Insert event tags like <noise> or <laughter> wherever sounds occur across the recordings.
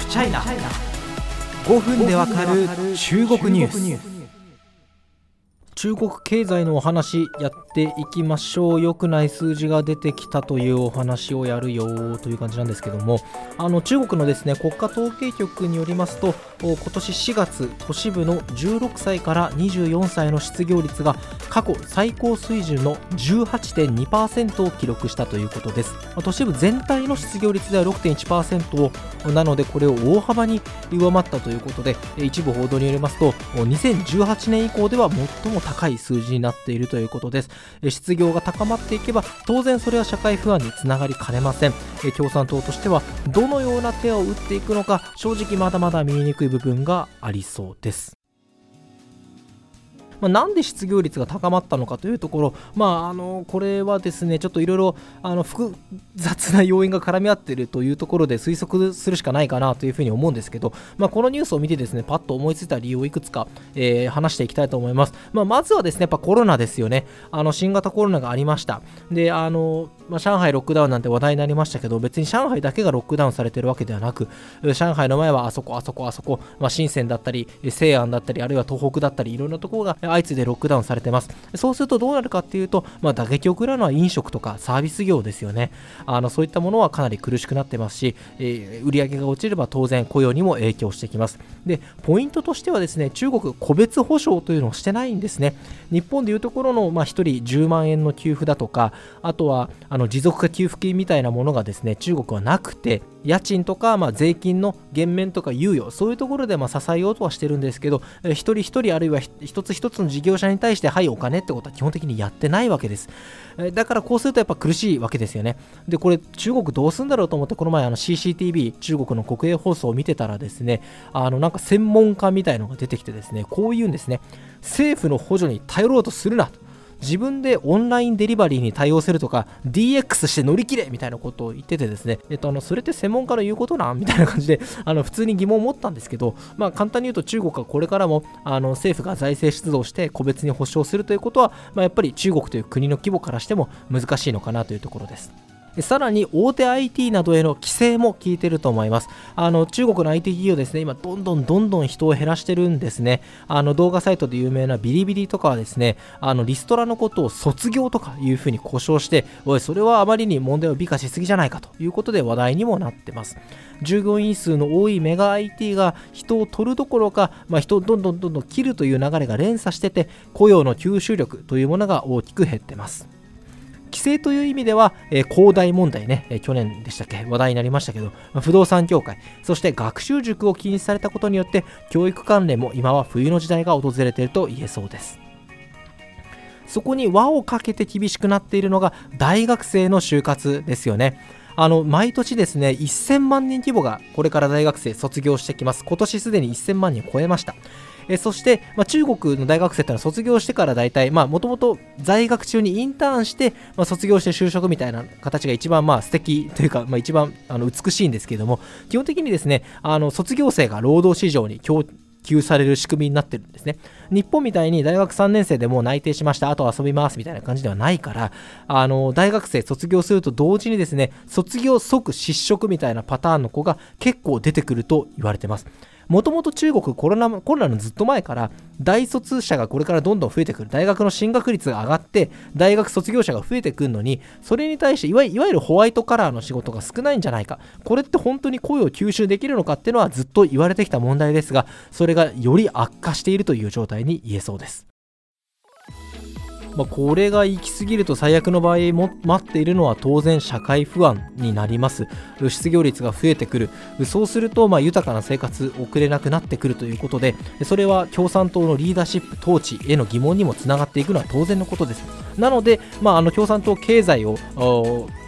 フチャイナ5分でわかる中国ニュース。中国経済のお話やっていきましょう。良くない数字が出てきたというお話をやるよという感じなんですけども。あの中国のですね国家統計局によりますと今年4月都市部の16歳から24歳の失業率が過去最高水準の18.2%を記録したということです。都市部全体の失業率では6.1%をなのでこれを大幅に上回ったということで一部報道によりますと2018年以降では最も高高い数字になっているということです。失業が高まっていけば当然それは社会不安につながりかねません。共産党としてはどのような手を打っていくのか正直まだまだ見えにくい部分がありそうです。まあ、なんで失業率が高まったのかというところ、まあ、あのこれはですねちょっといろいろ複雑な要因が絡み合っているというところで推測するしかないかなというふうに思うんですけど、まあ、このニュースを見てですねパッと思いついた理由をいくつか、えー、話していきたいと思います、まあ、まずはですねやっぱコロナですよね。あの新型コロナがありました。であの、まあ、上海ロックダウンなんて話題になりましたけど別に上海だけがロックダウンされてるわけではなく上海の前はあそこあそこあそこ、まあ、深センだったり西安だったりあるいは東北だったりいろんなところが相次いでロックダウンされてます。そうするとどうなるかっていうと、まあ、打撃を食らうのは飲食とかサービス業ですよね。あのそういったものはかなり苦しくなってますし、えー、売上が落ちれば当然雇用にも影響してきます。で、ポイントとしてはですね、中国個別保証というのをしてないんですね。日本でいうところの、まあ、1人10万円の給付だとか、あとはあのの持続化給付金みたいなものがですね、中国はなくて、家賃とか、まあ、税金の減免とか猶予、そういうところでま支えようとはしてるんですけど、え一人一人あるいは一つ一つの事業者に対して、はい、お金ってことは基本的にやってないわけです。えだからこうするとやっぱ苦しいわけですよね。で、これ中国どうすんだろうと思って、この前あの CCTV、中国の国営放送を見てたらですね、あのなんか専門家みたいのが出てきてですね、こう言うんですね。政府の補助に頼ろうとするなと。自分でオンラインデリバリーに対応するとか DX して乗り切れみたいなことを言っててですね、えっと、あのそれって専門家の言うことなん？みたいな感じで <laughs> あの普通に疑問を持ったんですけど、まあ、簡単に言うと中国はこれからもあの政府が財政出動して個別に保障するということは、まあ、やっぱり中国という国の規模からしても難しいのかなというところです。さらに大手 IT などへの規制も効いてると思います。あの中国の IT 企業ですね、今どんどんどんどん人を減らしてるんですね。あの動画サイトで有名なビリビリとかはですね、あのリストラのことを卒業とかいうふうに故障して、おい、それはあまりに問題を美化しすぎじゃないかということで話題にもなってます。従業員数の多いメガ IT が人を取るどころか、まあ、人をどんどんどんどん切るという流れが連鎖してて、雇用の吸収力というものが大きく減ってます。規制という意味では、えー、広大問題ね、えー、去年でしたっけ、話題になりましたけど、まあ、不動産協会、そして学習塾を禁止されたことによって、教育関連も今は冬の時代が訪れていると言えそうです。そこに輪をかけて厳しくなっているのが大学生の就活ですよね。あの毎年ですね1000万人規模がこれから大学生卒業してきます。今年すでに1000万人を超えました。えそして、まあ、中国の大学生ってのは卒業してから大体、もともと在学中にインターンして、まあ、卒業して就職みたいな形が一番まあ素敵というか、まあ、一番あの美しいんですけども、基本的にですね、あの卒業生が労働市場に給される仕組みになってるんですね。日本みたいに大学3年生でもう内定しました、あと遊びますみたいな感じではないから、あの大学生卒業すると同時にですね、卒業即失職みたいなパターンの子が結構出てくると言われてます。もともと中国コロナコロナのずっと前から大卒者がこれからどんどん増えてくる。大学の進学率が上がって大学卒業者が増えてくるのにそれに対していわゆるホワイトカラーの仕事が少ないんじゃないか。これって本当に声を吸収できるのかっていうのはずっと言われてきた問題ですがそれがより悪化しているという状態に言えそうです。まあ、これが行き過ぎると最悪の場合も待っているのは当然社会不安になります。失業率が増えてくる。そうするとま豊かな生活送れなくなってくるということでそれは共産党のリーダーシップ統治への疑問にもつながっていくのは当然のことです。なので、まあ、あの共産党経済を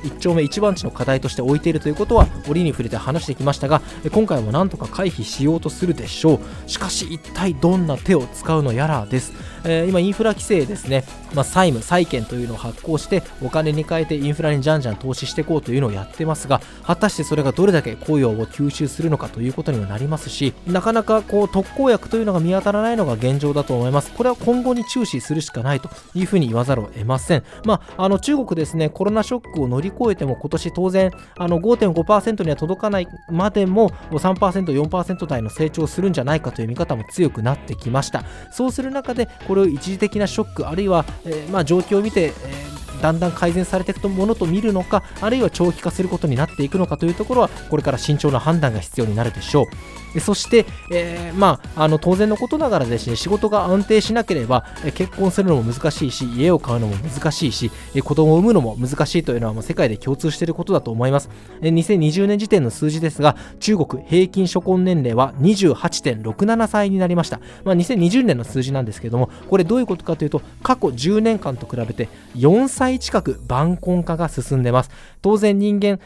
一丁目一番地の課題として置いているということは折に触れて話してきましたが今回もなんとか回避しようとするでしょう。しかし一体どんな手を使うのやらです。えー、今インフラ規制ですね、まあ、債務債券というのを発行してお金に変えてインフラにじゃんじゃん投資していこうというのをやってますが果たしてそれがどれだけ雇用を吸収するのかということにもなりますしなかなかこう特効薬というのが見当たらないのが現状だと思います。これは今後に注視するしかないというふうに言わざるを得ません。まああの中国ですねコロナショックを乗り越えても今年当然あの5.5%には届かないまでも3% 4%台の成長するんじゃないかという見方も強くなってきました。そうする中でこれを一時的なショックあるいは、えー、まあ、状況を見て、えー、だんだん改善されていくものと見るのかあるいは長期化することになっていくのかというところはこれから慎重な判断が必要になるでしょう。そして、えー、まあ、あの当然のことながらですね仕事が安定しなければ結婚するのも難しいし家を買うのも難しいし子供を産むのも難しいというのはもう世界で共通していることだと思います。2020年時点の数字ですが中国平均初婚年齢は28.67歳になりました、まあ、2020年の数字なんですけどもこれどういうことかというと過去10年間と比べて4歳近く晩婚化が進んでます。当然人間、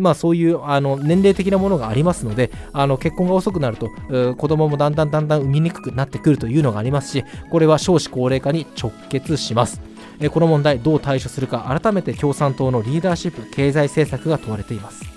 まあ、そういうあの年齢的なものがありますのであの結婚が遅くなると子供もだんだんだんだん産みにくくなってくるというのがありますしこれは少子高齢化に直結します。この問題どう対処するか改めて共産党のリーダーシップ経済政策が問われています。